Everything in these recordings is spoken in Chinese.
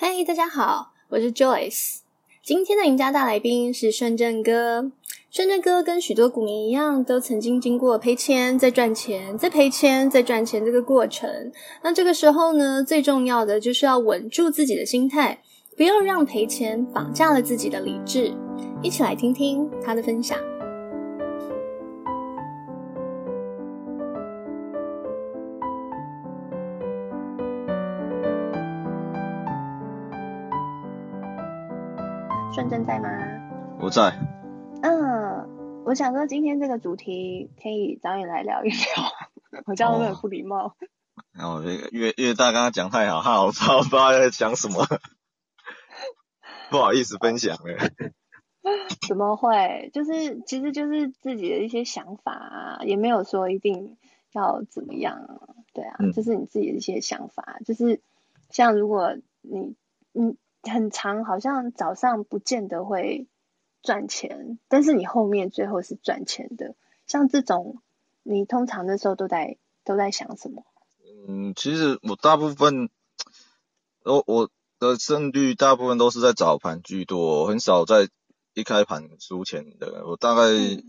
嗨大家好，我是 Joyce。今天的赢家大来宾是顺正哥。顺正哥跟许多股民一样，都曾经经过赔钱再赚钱，再赔钱再赚钱这个过程。那这个时候呢，最重要的就是要稳住自己的心态，不要让赔钱绑架了自己的理智。一起来听听他的分享。我在。嗯，我想说今天这个主题可以找你来聊一聊。我这样会不会很不礼貌？然后这个因为大刚刚讲太好，哈，我操，不知道在讲什么，不好意思分享了。怎么会？就是其实就是自己的一些想法啊，也没有说一定要怎么样。对啊，就、嗯、是你自己的一些想法。就是像如果你你。很长，好像早上不见得会赚钱，但是你后面最后是赚钱的。像这种，你通常那时候都在都在想什么？嗯，其实我大部分，我我的胜率大部分都是在早盘居多，很少在一开盘输钱的。我大概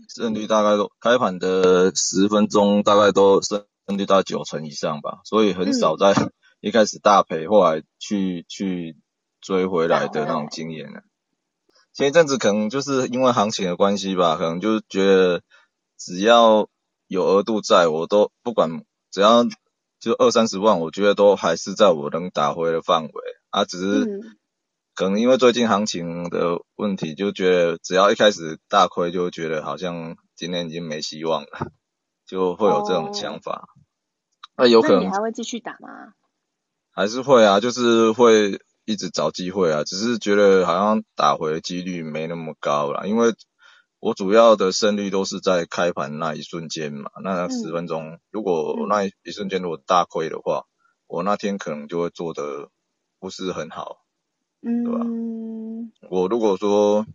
胜率大概都开盘的十分钟，大概都胜率到九成以上吧，所以很少在 一开始大赔，后来去去。追回来的那种经验呢？前一阵子可能就是因为行情的关系吧，可能就是觉得只要有额度在，我都不管，只要就二三十万，我觉得都还是在我能打回的范围啊。只是可能因为最近行情的问题，就觉得只要一开始大亏，就觉得好像今天已经没希望了，就会有这种想法。那有可能你还会继续打吗？还是会啊，就是会。一直找机会啊，只是觉得好像打回的几率没那么高了，因为我主要的胜率都是在开盘那一瞬间嘛，那十分钟，嗯、如果那一瞬间如果大亏的话，嗯、我那天可能就会做的不是很好，嗯，对吧？我如果说，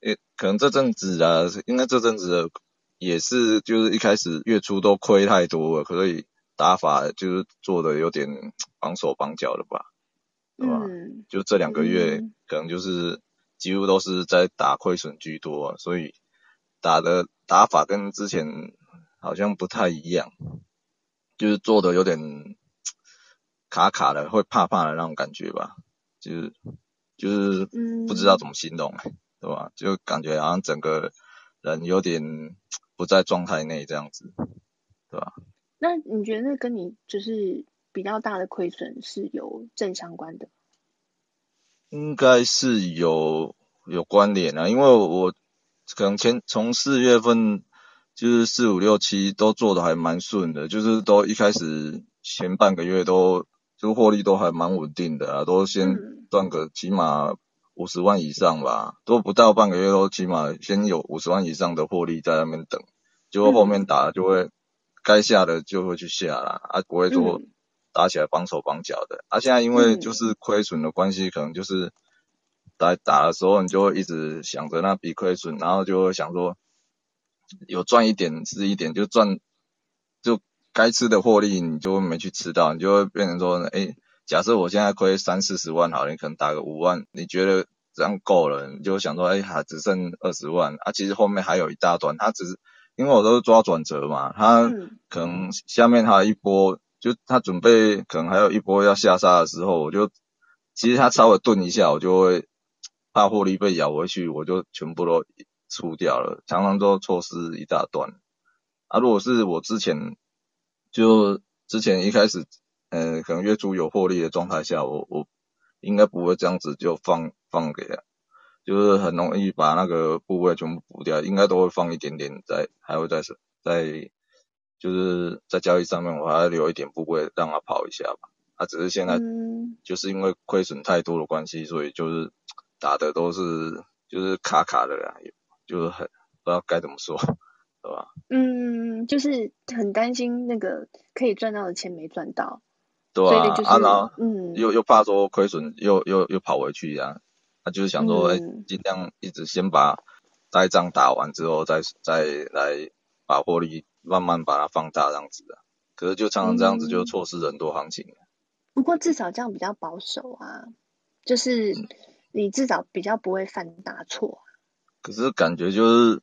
也，可能这阵子啊，应该这阵子也是就是一开始月初都亏太多了，所以打法就是做的有点绑手绑脚的吧。对吧？嗯，就这两个月，可能就是几乎都是在打亏损居多，啊，所以打的打法跟之前好像不太一样，就是做的有点卡卡的，会怕怕的那种感觉吧，就是就是不知道怎么形容，嗯，对吧？就感觉好像整个人有点不在状态内这样子，对吧？那你觉得那跟你就是？比较大的亏损是有正相关的，应该是有有关联啊，因为我可能前从四月份就是四五六七都做的还蛮顺的，就是都一开始前半个月都就获利都还蛮稳定的啊，都先赚个起码五十万以上吧，都不到半个月都起码先有五十万以上的获利在那边等，结果后面打就会该下的就会去下啦，啊不会说。打起来绑手绑脚的，啊，现在因为就是亏损的关系，嗯、可能就是打打的时候，你就会一直想着那笔亏损，然后就会想说有赚一点是一点，就赚就该吃的获利你就没去吃到，你就会变成说，哎、欸，假设我现在亏三四十万好了，你可能打个五万，你觉得这样够了，你就想说，哎、欸，还只剩二十万，啊，其实后面还有一大段，它只是因为我都是抓转折嘛，它可能下面还有一波。就他准备可能还有一波要下杀的时候，我就其实他稍微顿一下，我就会怕获利被咬回去，我就全部都出掉了，常常都错失一大段。啊，如果是我之前就之前一开始，呃，可能月初有获利的状态下，我我应该不会这样子就放放给他，就是很容易把那个部位全部补掉，应该都会放一点点在，还会再再。就是在交易上面，我还要留一点部位让他跑一下吧。他、啊、只是现在就是因为亏损太多的关系，所以就是打的都是就是卡卡的啦，就是很不知道该怎么说，对吧？嗯，就是很担心那个可以赚到的钱没赚到。对啊，就是、啊然后嗯，又又怕说亏损又又又跑回去一样，他就是想说，哎、嗯，尽量一直先把呆账打完之后再，再再来把获利。慢慢把它放大这样子的，可是就常常这样子就错失很多行情。嗯。不过至少这样比较保守啊，就是你至少比较不会犯大错。可是感觉就是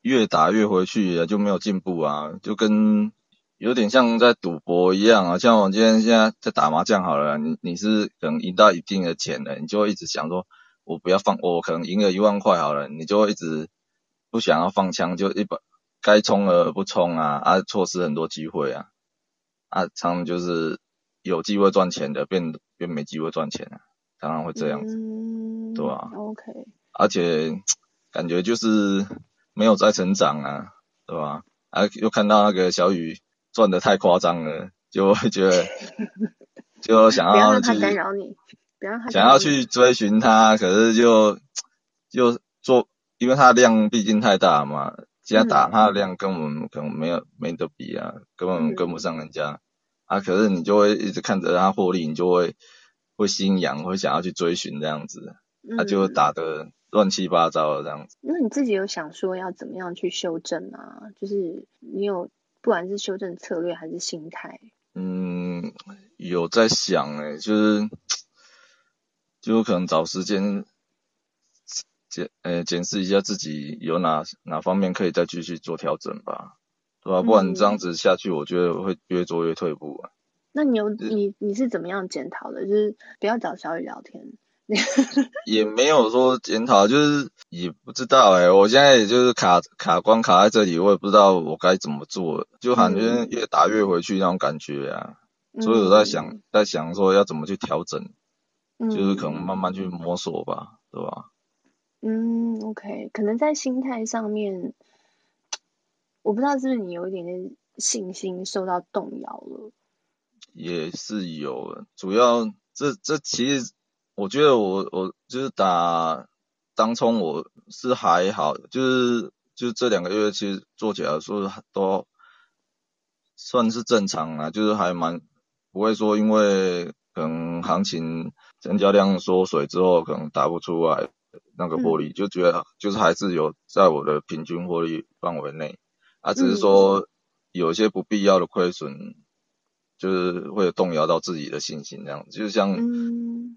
越打越回去，就没有进步啊，就跟有点像在赌博一样啊。像我今天现在在打麻将好了，你你是可能赢到一定的钱了，你就会一直想说，我不要放，我可能赢了一万块好了，你就会一直不想要放枪，就一把该冲而不冲啊，啊，错失很多机会啊，啊，常常就是有机会赚钱的变变没机会赚钱啊，常常会这样子，嗯、对吧？OK，而且。感觉就是没有在成长啊，对吧？啊，又看到那个小雨赚得太夸张了，就会觉得 就想要去干扰你，不要想要去追寻他，可是就就做，因为他的量毕竟太大嘛，现在打他的量跟我们可能没有没得比啊，根本跟不上人家、嗯、啊。可是你就会一直看着他获利，你就会会心痒，会想要去追寻这样子，他、啊、就打得。乱七八糟的这样子，那你自己有想说要怎么样去修正吗？就是你有不管是修正策略还是心态？嗯，有在想诶，就是就可能找时间检呃检视一下自己有哪哪方面可以再继续做调整吧，对吧？不然这样子下去，我觉得会越做越退步那你有你你是怎么样检讨的？就是不要找小雨聊天。也没有说检讨，就是也不知道哎、欸，我现在也就是卡卡关卡在这里，我也不知道我该怎么做，就感觉越打越回去那种感觉啊，嗯、所以我在想，在想说要怎么去调整，嗯、就是可能慢慢去摸索吧，对吧？嗯，OK，可能在心态上面，我不知道是不是你有一点点信心受到动摇了，也是有，主要这这其实。我觉得我我就是打当冲，我是还好，就是就这两个月其实做起来说都算是正常啊，就是还蛮不会说因为可能行情成交量缩水之后可能打不出来那个获利，嗯、就觉得就是还是有在我的平均获利范围内，啊，只是说有些不必要的亏损。就是会有动摇到自己的信心，这样子，就像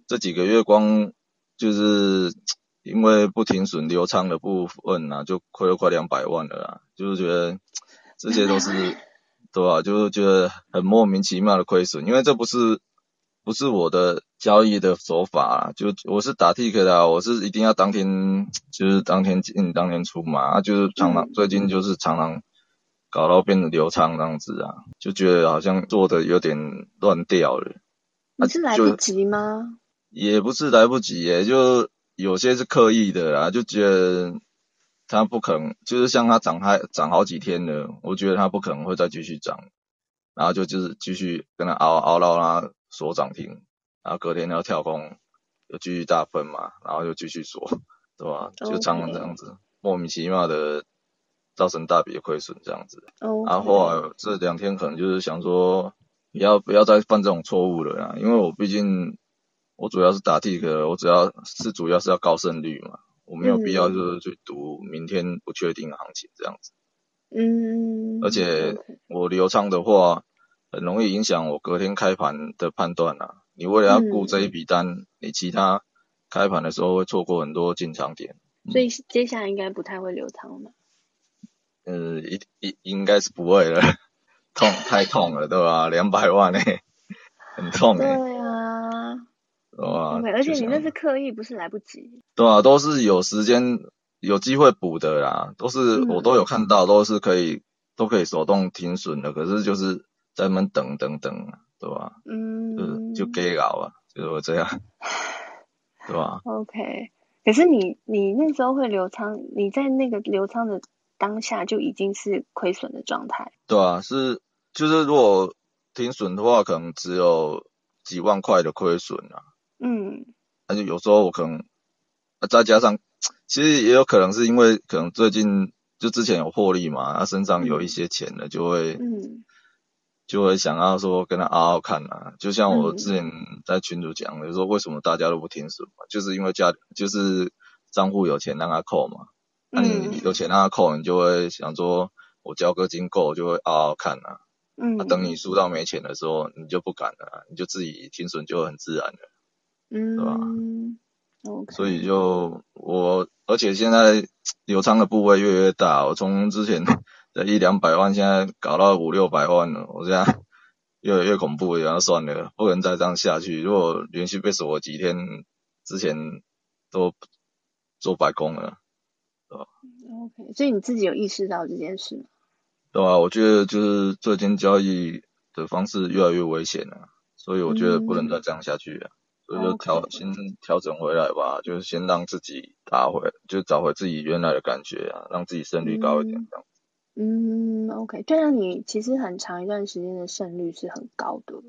这几个月光就是 因为不停损流仓的部分啊，就亏了快两百万了啦。就是觉得 这些都是 对吧？就是觉得很莫名其妙的亏损，因为这不是不是我的交易的手法啊，就我是打 tick 的啊，我是一定要当天 就是当天进当天出嘛，啊，就是常常最近就是常常。搞到变得流畅这样子啊，就觉得好像做的有点乱掉了。你是来不及吗？也不是来不及耶，就有些是刻意的啦，就觉得他不可能，就是像他涨还涨好几天了，我觉得他不可能会再继续涨，然后就就是继续跟他熬熬到他锁涨停，然后隔天要跳空又继续大分嘛，然后又继续锁，对吧？就常常这样子.莫名其妙的。造成大笔的亏损这样子.然后后来这两天可能就是想说，不要不要再犯这种错误了呀，因为我毕竟我主要是打 tick，我主要是主要是要高胜率嘛，我没有必要就是去赌明天不确定的行情这样子，嗯，而且我留仓的话，很容易影响我隔天开盘的判断啊，你为了要顾这一笔单，嗯、你其他开盘的时候会错过很多进场点，所以接下来应该不太会留仓了。呃，应应应该是不会了，痛太痛了，对吧？两百万呢、欸，很痛诶、欸。对啊，对吧？而且你那是刻意，不是来不及。对啊，都是有时间、有机会补的啦，都是我都有看到，都是可以、嗯、都可以手动停损的，可是就是在那边等等等，对吧？嗯，就就给搞啊，就是这样，对吧？OK，可是你你那时候会留仓，你在那个留仓的。当下就已经是亏损的状态。对啊，是就是如果停损的话，可能只有几万块的亏损啊。嗯。而且有时候我可能再加上，其实也有可能是因为可能最近就之前有获利嘛，他身上有一些钱了，就会嗯，就会想要说跟他嗷嗷看啊。就像我之前在群主讲的，说为什么大家都不停损嘛，就是因为家就是账户有钱让他扣嘛。那你有钱让他扣，你就会想说，我交个金够，就会嗷嗷看啊。嗯。啊，等你输到没钱的时候，你就不敢了，你就自己停损就很自然了。嗯，对吧。所以就我，而且现在 流仓的部位越来越大，我从之前的一两百万，现在搞到五六百万了，我现在 越来越恐怖，然后算了，不能再这样下去。如果连续被锁几天，之前都做白工了，对吧？OK，所以你自己有意识到这件事吗？对啊，我觉得就是最近交易的方式越来越危险了，所以我觉得不能再这样下去了，嗯、所以就调 Okay. 先调整回来吧，就是先让自己打回，就找回自己原来的感觉啊，让自己胜率高一点这样。嗯，OK，对啊，你其实很长一段时间的胜率是很高的。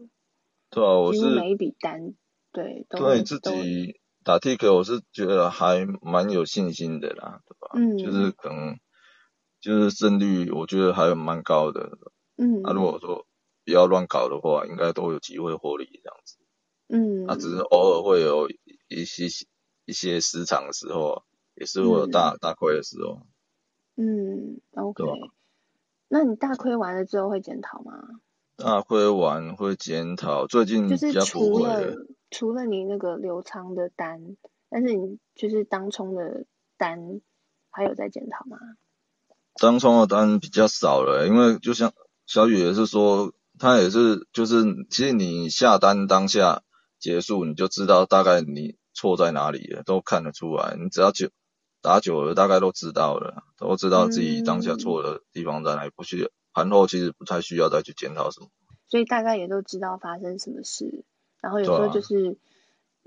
对啊，我是每一笔单，对，都对自己打 tick，我是觉得还蛮有信心的啦，对吧？嗯，就是可能。就是胜率，我觉得还蛮高的。嗯，那、啊、如果说不要乱搞的话，应该都有机会获利这样子。嗯，那、啊、只是偶尔会有一些一些失常的时候，也是会有大、嗯、大亏的时候。嗯，OK。吧那你大亏完了之后会检讨吗？大亏完会检讨，最近比较不会的。除了除了你那个留仓的单，但是你就是当冲的单，还有在检讨吗？当冲的单比较少了，因为就像小雨也是说，他也是就是，其实你下单当下结束，你就知道大概你错在哪里了，都看得出来。你只要久打久了，大概都知道了，都知道自己当下错的地方在哪里，不需要盘后其实不太需要再去检讨什么。所以大概也都知道发生什么事，然后有时候就是、啊、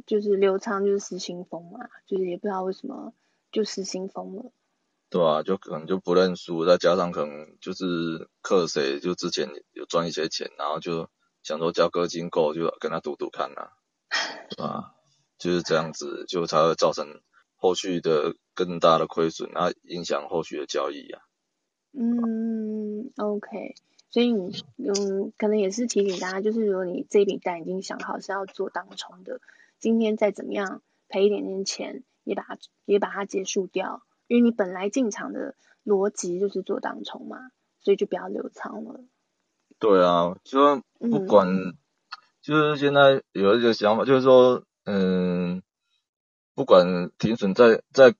就是刘仓就是失心疯嘛，就是也不知道为什么就失心疯了。对啊，就可能就不认输，再加上可能就是克谁，就之前有赚一些钱，然后就想说交割金够，就跟他赌赌看啊，对吧？就是这样子，就才会造成后续的更大的亏损，那影响后续的交易啊。嗯，OK，所以你嗯，可能也是提醒大家，就是如果你这笔单已经想好是要做当冲的，今天再怎么样赔一点点钱，也把它也把它结束掉。因为你本来进场的逻辑就是做当冲嘛，所以就不要留仓了。对啊，就不管，嗯、就是现在有一个想法，就是说，嗯，不管停损在在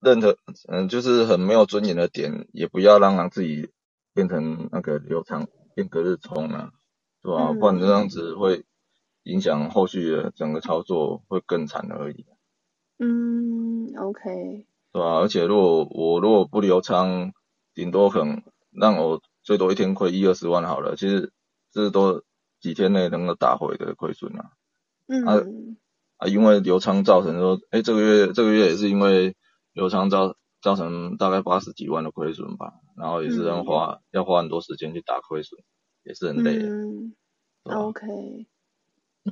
任何，嗯，就是很没有尊严的点，也不要让让自己变成那个留仓变隔日冲啊，是吧？嗯、不然这样子会影响后续的整个操作，会更惨而已。嗯，OK。对啊，而且如果我如果不留仓，顶多可能让我最多一天亏一二十万好了。其实这都几天内能够打回的亏损啊。嗯。啊啊，因为留仓造成说，哎，这个月这个月也是因为留仓造造成大概八十几万的亏损吧，然后也是要花、嗯、要花很多时间去打亏损，也是很累。嗯。OK。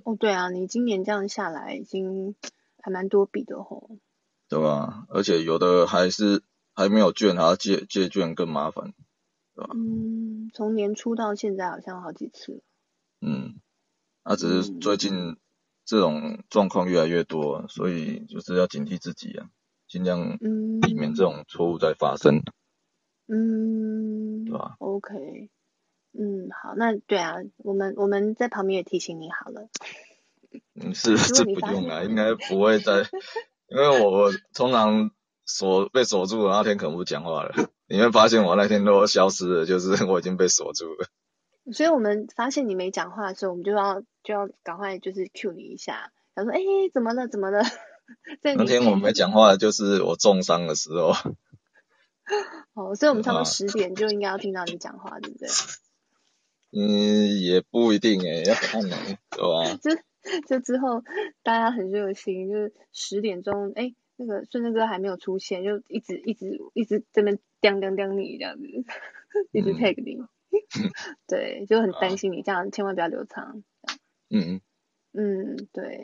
哦，对啊，你今年这样下来已经还蛮多笔的吼。对吧？而且有的还是还没有券，还要借借券更麻烦，对吧？嗯，从年初到现在好像好几次。嗯，那、啊、只是最近这种状况越来越多，嗯、所以就是要警惕自己啊，尽量避免这种错误再发生。嗯，对吧？OK，嗯，好，那对啊，我们我们在旁边也提醒你好了。嗯，是是不用啊，应该 不会再。因为我通常锁被锁住了那天可能不讲话了，你会发现我那天都消失了，就是 我已经被锁住了。所以我们发现你没讲话的时候，我们就要就要赶快就是 cue 你一下，他说：“哎、欸，怎么了？怎么了？” 那天我没讲话，就是我重伤的时候。哦，所以我们差不多十点就应该要听到你讲话，对不对？嗯，也不一定诶，要看呢，对吧？就就之后大家很热心，就是十点钟，哎，那个顺顺哥还没有出现，就一直一直一直在那叮叮叮你这样子，一直 tag 你，嗯、对，就很担心你这样，千万不要留仓。嗯嗯，对，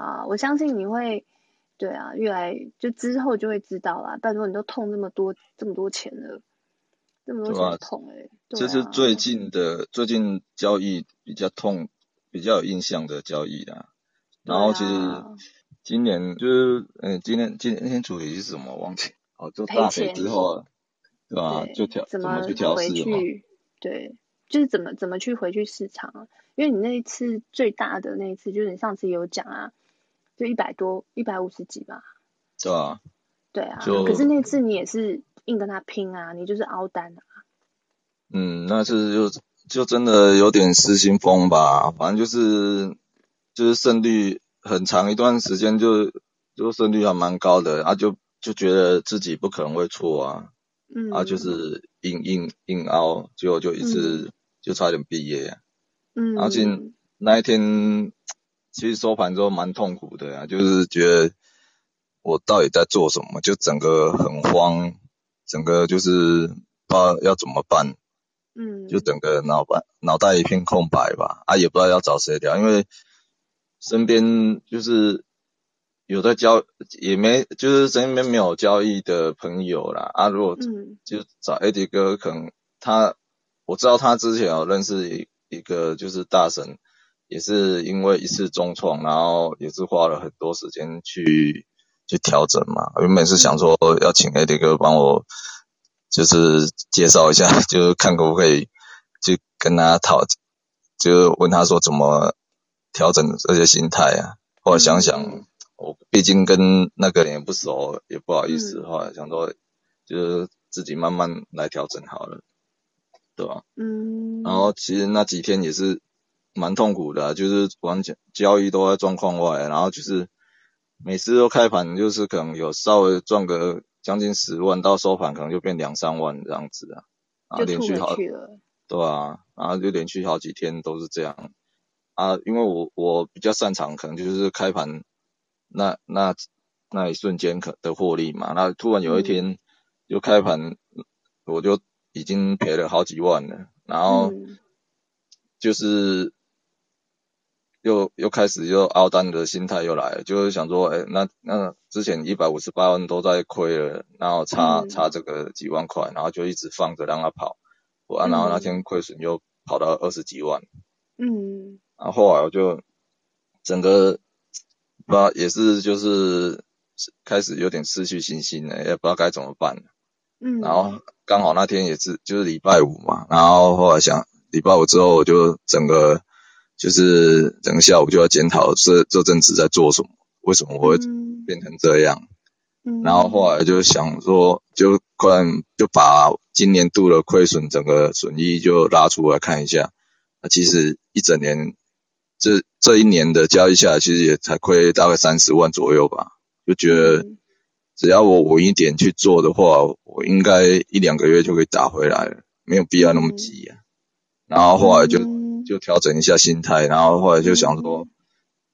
好，我相信你会，对啊，越来就之后就会知道啦。拜托你都痛这么多这么多钱了，这么多钱痛哎、欸，这、啊啊、是最近的最近交易比较痛。比较有印象的交易啦，然后其实今年就是，嗯、欸，今天今天今天主题是什么？忘记哦，就大赔之后，对吧？就调怎么去调试？对，就是怎么怎么去回去市场啊？因为你那一次最大的那一次，就是你上次有讲啊，就一百多，一百五十几吧。对啊。对啊。可是那次你也是硬跟他拼啊，你就是凹单啊。嗯，那次就就真的有点失心疯吧，反正就是就是胜率很长一段时间就就胜率还蛮高的，啊就就觉得自己不可能会错啊，嗯，啊就是硬硬硬凹，结果就一次就差点毕业，嗯，然后今那一天其实收盘之后蛮痛苦的啊，就是觉得我到底在做什么，就整个很慌，整个就是不知道要怎么办。嗯，就整个脑板脑袋一片空白吧，啊，也不知道要找谁聊，因为身边就是有在交，也没就是身边没有交易的朋友啦，啊，如果就找 AD 哥，可能他我知道他之前有认识一一个就是大神，也是因为一次重创，然后也是花了很多时间去去调整嘛，原本是想说要请 AD 哥帮我。就是介绍一下，就是看可不可以，就跟他讨，就问他说怎么调整这些心态啊。后来想想，嗯、我毕竟跟那个人也不熟，也不好意思。后来想说，就是自己慢慢来调整好了，对吧？嗯。然后其实那几天也是蛮痛苦的，就是完全交易都在状况外，然后就是每次都开盘，就是可能有稍微赚个。将近十万到收盘可能就变两三万这样子啊，然后连续好，对啊，然后就连续好几天都是这样啊，因为我我比较擅长可能就是开盘那那那一瞬间可的获利嘛，那突然有一天就开盘我就已经赔了好几万了，然后就是。又又开始又凹单的心态又来了，就是想说，哎，那那之前一百五十八万都在亏了，然后差差这个几万块，然后就一直放着让它跑，完，然后那天亏损又跑到二十几万，嗯，然后后来我就整个不知道也是就是开始有点失去信心了，也不知道该怎么办，嗯，然后刚好那天也是就是礼拜五嘛，然后后来想礼拜五之后我就整个。就是整个下午就要检讨这这阵子在做什么，为什么我会变成这样？嗯，然后后来就想说，就快就把今年度的亏损整个损益就拉出来看一下。那其实一整年这这一年的交易下来，其实也才亏大概三十万左右吧。就觉得只要我稳一点去做的话，我应该一两个月就可以打回来了，没有必要那么急啊。然后后来就。就调整一下心态，然后后来就想说，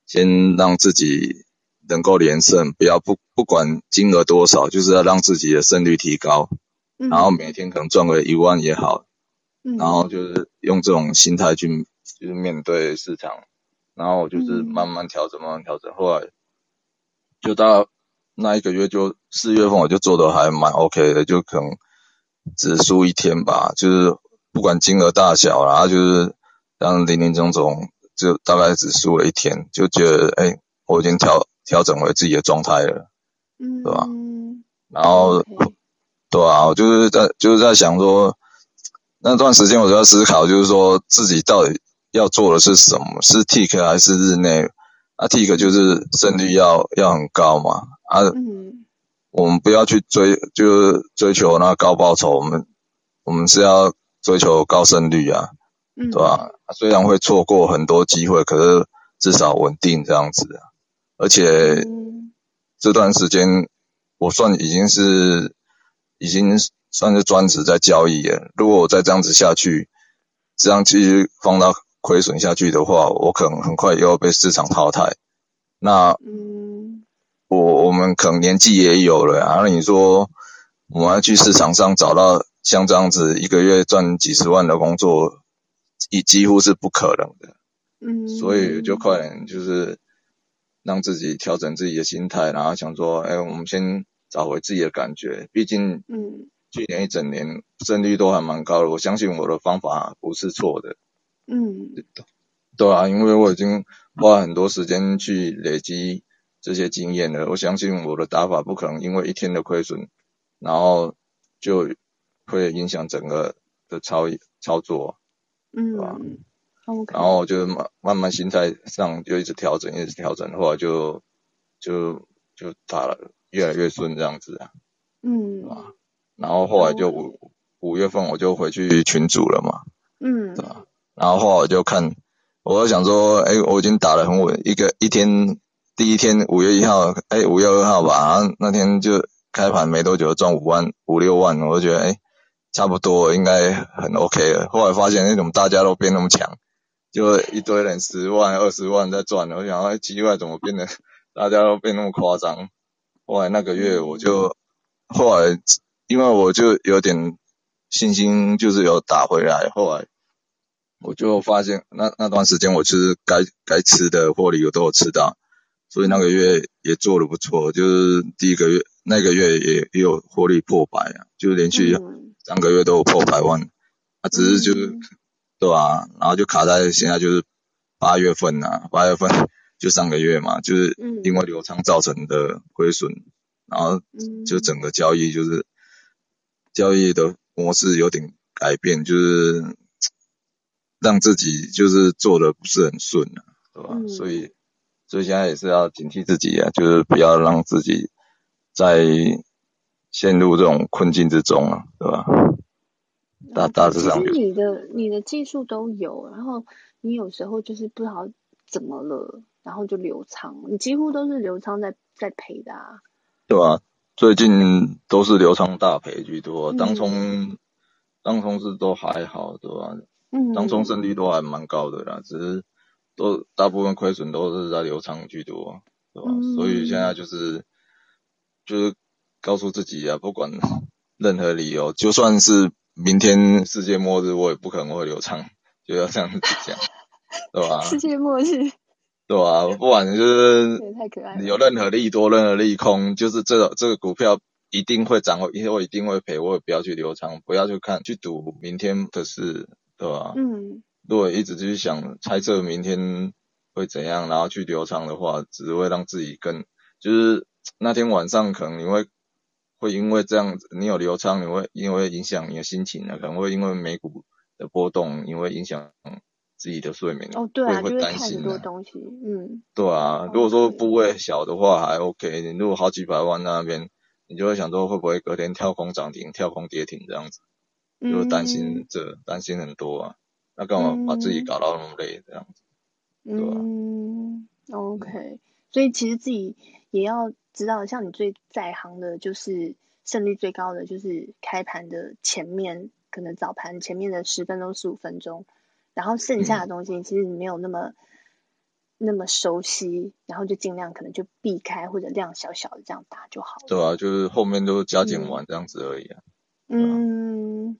先让自己能够连胜，不要不不管金额多少，就是要让自己的胜率提高，然后每天可能赚个一万也好，然后就是用这种心态去就是面对市场，然后就是慢慢调整，慢慢调整，后来就到那一个月就四月份我就做的还蛮 OK 的，就可能只输一天吧，就是不管金额大小，然后就是。当林林总总，就大概只输了一天，就觉得哎、欸，我已经调调整回自己的状态了，嗯，对吧？然后.对啊，我就是在就是在想说，那段时间我就在思考，就是说自己到底要做的是什么，是 tick 还是日内？啊，tick 就是胜率要要很高嘛，啊，嗯，我们不要去追，就是追求那高报酬，我们我们是要追求高胜率啊。嗯，对吧？虽然会错过很多机会，可是至少稳定这样子。而且这段时间我算已经是已经算是专职在交易了。如果我再这样子下去，这样继续放到亏损下去的话，我可能很快又要被市场淘汰。那嗯，我我们可能年纪也有了，然后你说我们要去市场上找到像这样子一个月赚几十万的工作。几几乎是不可能的，嗯，所以就快点就是让自己调整自己的心态，然后想说，哎，我们先找回自己的感觉。毕竟，嗯，去年一整年胜率都还蛮高的，我相信我的方法不是错的，嗯，对啊，因为我已经花很多时间去累积这些经验了，我相信我的打法不可能因为一天的亏损，然后就会影响整个的操操作。嗯.然后就慢慢慢心态上就一直调整，一直调整，后来就就就打了越来越顺这样子啊，嗯，然后后来就五五月份我就回去群组了嘛，嗯，对吧？然后后来我就看，我就想说，哎，我已经打得很稳，一个一天第一天五月一号，哎，五月二号吧，然后那天就开盘没多久赚五万五六万，我就觉得哎，差不多应该很 OK 了。后来发现那种大家都变那么强，就一堆人十万二十万在赚了，我想哎，奇怪怎么变得大家都变那么夸张？后来那个月我就后来因为我就有点信心，就是有打回来，后来。我就发现那那段时间我其实该该吃的获利我都有吃到，所以那个月也做得不错，就是第一个月那个月也也有获利破百啊，就是连续三个月都有破百万，啊只是就是、嗯、对吧、啊？然后就卡在现在就是八月份呐、啊，八月份 就上个月嘛，就是因为流仓造成的亏损，然后就整个交易就是交易的模式有点改变，就是。让自己就是做的不是很顺啊，对吧？嗯、所以，所以现在也是要警惕自己啊，就是不要让自己再陷入这种困境之中啊，对吧？大大致上，其实你的你的技术都有，然后你有时候就是不知道怎么了，然后就流仓，你几乎都是流仓在在赔的啊，对啊？最近都是流仓大赔居多，当冲、嗯、当冲是都还好，对吧？嗯当冲胜率都还蛮高的啦，只是都大部分亏损都是在流仓居多，对吧？嗯、所以现在就是就是告诉自己啊，不管任何理由，就算是明天世界末日，我也不可能会留仓，就要这样子讲，对吧？世界末日，对吧？不管就是有任何利多、任何利空，就是这个这个股票一定会涨，以后一定会赔，我也不要去留仓，不要去看去赌明天的事。对吧？嗯，如果一直去想猜测明天会怎样，然后去留仓的话，只会让自己更就是那天晚上可能你会会因为这样子，你有流仓，你会因为影响你的心情啊，可能会因为美股的波动，因为影响自己的睡眠哦，对啊，会担心很多东西，嗯，对啊，如果说部位小的话还 OK，你如果好几百万那边，你就会想说会不会隔天跳空涨停、跳空跌停这样子。就会担心这担、嗯、心很多啊，那干嘛把自己搞到那么累这样子？嗯，对吧？嗯，OK，所以其实自己也要知道，像你最在行的，就是胜率最高的，就是开盘的前面，可能早盘前面的十分钟、十五分钟，然后剩下的东西其实你没有那么、嗯、那么熟悉，然后就尽量可能就避开或者量小小的这样打就好了。对啊，就是后面都加减完这样子而已啊。嗯。嗯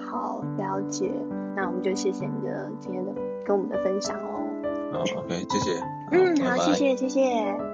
好，了解。那我们就谢谢你的今天的跟我们的分享哦。好，OK，谢谢。嗯，好，谢谢，谢谢。